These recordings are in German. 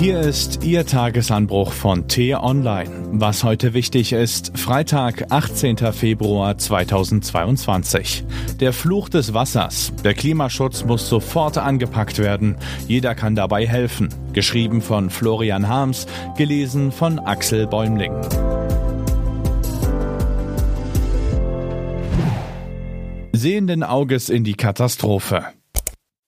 Hier ist Ihr Tagesanbruch von T-Online. Was heute wichtig ist, Freitag, 18. Februar 2022. Der Fluch des Wassers. Der Klimaschutz muss sofort angepackt werden. Jeder kann dabei helfen. Geschrieben von Florian Harms, gelesen von Axel Bäumling. Sehenden Auges in die Katastrophe.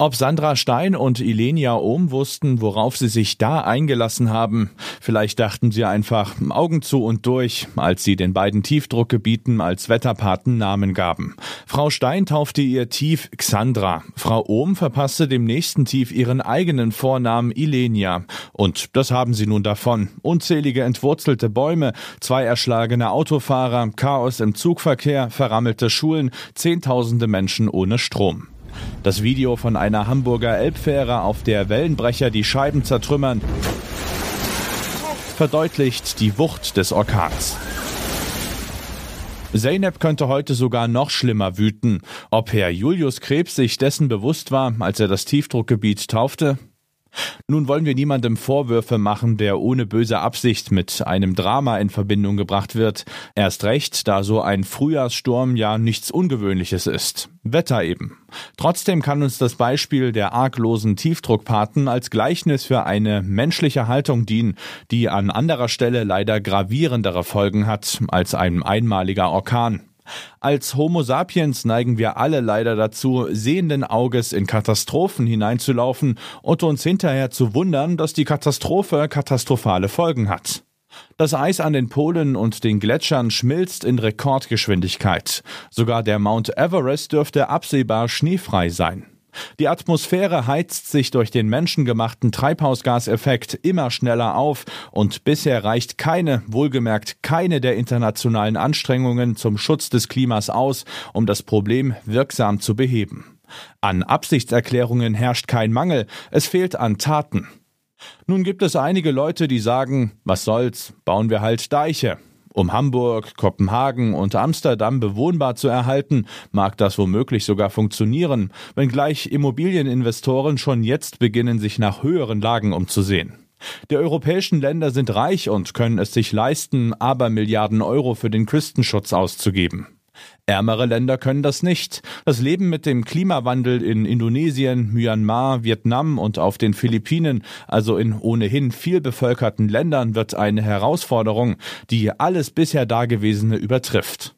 Ob Sandra Stein und Ilenia Ohm wussten, worauf sie sich da eingelassen haben. Vielleicht dachten sie einfach Augen zu und durch, als sie den beiden Tiefdruckgebieten als Wetterpaten Namen gaben. Frau Stein taufte ihr Tief Xandra. Frau Ohm verpasste dem nächsten Tief ihren eigenen Vornamen Ilenia. Und das haben sie nun davon. Unzählige entwurzelte Bäume, zwei erschlagene Autofahrer, Chaos im Zugverkehr, verrammelte Schulen, zehntausende Menschen ohne Strom. Das Video von einer Hamburger Elbfähre, auf der Wellenbrecher die Scheiben zertrümmern, verdeutlicht die Wucht des Orkans. Zeynep könnte heute sogar noch schlimmer wüten. Ob Herr Julius Krebs sich dessen bewusst war, als er das Tiefdruckgebiet taufte? Nun wollen wir niemandem Vorwürfe machen, der ohne böse Absicht mit einem Drama in Verbindung gebracht wird. Erst recht, da so ein Frühjahrssturm ja nichts Ungewöhnliches ist. Wetter eben. Trotzdem kann uns das Beispiel der arglosen Tiefdruckpaten als Gleichnis für eine menschliche Haltung dienen, die an anderer Stelle leider gravierendere Folgen hat als ein einmaliger Orkan. Als Homo sapiens neigen wir alle leider dazu, sehenden Auges in Katastrophen hineinzulaufen und uns hinterher zu wundern, dass die Katastrophe katastrophale Folgen hat. Das Eis an den Polen und den Gletschern schmilzt in Rekordgeschwindigkeit. Sogar der Mount Everest dürfte absehbar schneefrei sein. Die Atmosphäre heizt sich durch den menschengemachten Treibhausgaseffekt immer schneller auf und bisher reicht keine, wohlgemerkt keine der internationalen Anstrengungen zum Schutz des Klimas aus, um das Problem wirksam zu beheben. An Absichtserklärungen herrscht kein Mangel, es fehlt an Taten. Nun gibt es einige Leute, die sagen, was soll's, bauen wir halt Deiche. Um Hamburg, Kopenhagen und Amsterdam bewohnbar zu erhalten, mag das womöglich sogar funktionieren, wenngleich Immobilieninvestoren schon jetzt beginnen, sich nach höheren Lagen umzusehen. Die europäischen Länder sind reich und können es sich leisten, aber Milliarden Euro für den Küstenschutz auszugeben. Ärmere Länder können das nicht. Das Leben mit dem Klimawandel in Indonesien, Myanmar, Vietnam und auf den Philippinen, also in ohnehin viel bevölkerten Ländern, wird eine Herausforderung, die alles bisher Dagewesene übertrifft.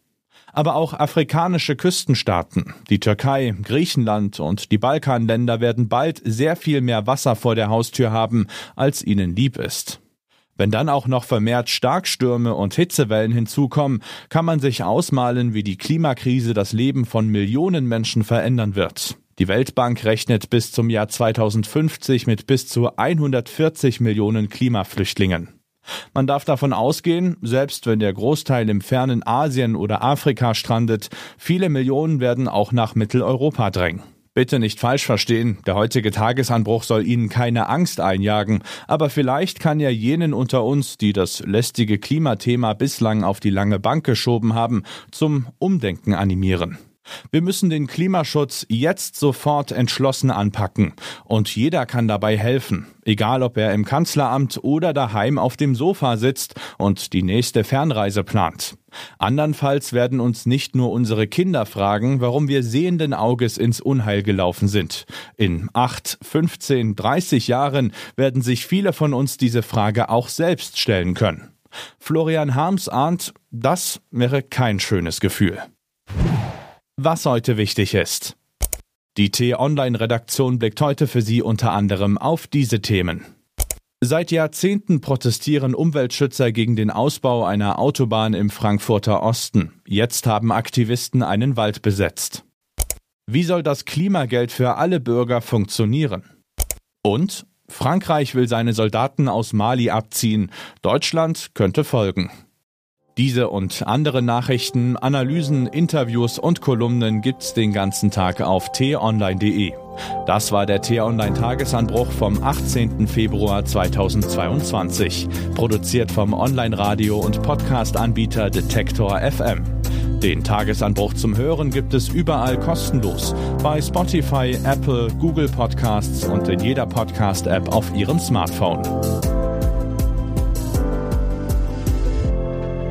Aber auch afrikanische Küstenstaaten, die Türkei, Griechenland und die Balkanländer werden bald sehr viel mehr Wasser vor der Haustür haben, als ihnen lieb ist. Wenn dann auch noch vermehrt Starkstürme und Hitzewellen hinzukommen, kann man sich ausmalen, wie die Klimakrise das Leben von Millionen Menschen verändern wird. Die Weltbank rechnet bis zum Jahr 2050 mit bis zu 140 Millionen Klimaflüchtlingen. Man darf davon ausgehen, selbst wenn der Großteil im fernen Asien oder Afrika strandet, viele Millionen werden auch nach Mitteleuropa drängen. Bitte nicht falsch verstehen, der heutige Tagesanbruch soll Ihnen keine Angst einjagen, aber vielleicht kann ja jenen unter uns, die das lästige Klimathema bislang auf die lange Bank geschoben haben, zum Umdenken animieren. Wir müssen den Klimaschutz jetzt sofort entschlossen anpacken. Und jeder kann dabei helfen, egal ob er im Kanzleramt oder daheim auf dem Sofa sitzt und die nächste Fernreise plant. Andernfalls werden uns nicht nur unsere Kinder fragen, warum wir sehenden Auges ins Unheil gelaufen sind. In acht, 15, 30 Jahren werden sich viele von uns diese Frage auch selbst stellen können. Florian Harms ahnt, das wäre kein schönes Gefühl was heute wichtig ist. Die T-Online-Redaktion blickt heute für Sie unter anderem auf diese Themen. Seit Jahrzehnten protestieren Umweltschützer gegen den Ausbau einer Autobahn im Frankfurter Osten. Jetzt haben Aktivisten einen Wald besetzt. Wie soll das Klimageld für alle Bürger funktionieren? Und Frankreich will seine Soldaten aus Mali abziehen. Deutschland könnte folgen. Diese und andere Nachrichten, Analysen, Interviews und Kolumnen gibt's den ganzen Tag auf t-online.de. Das war der T-Online Tagesanbruch vom 18. Februar 2022, produziert vom Online-Radio und Podcast-Anbieter Detektor FM. Den Tagesanbruch zum Hören gibt es überall kostenlos. Bei Spotify, Apple, Google Podcasts und in jeder Podcast-App auf Ihrem Smartphone.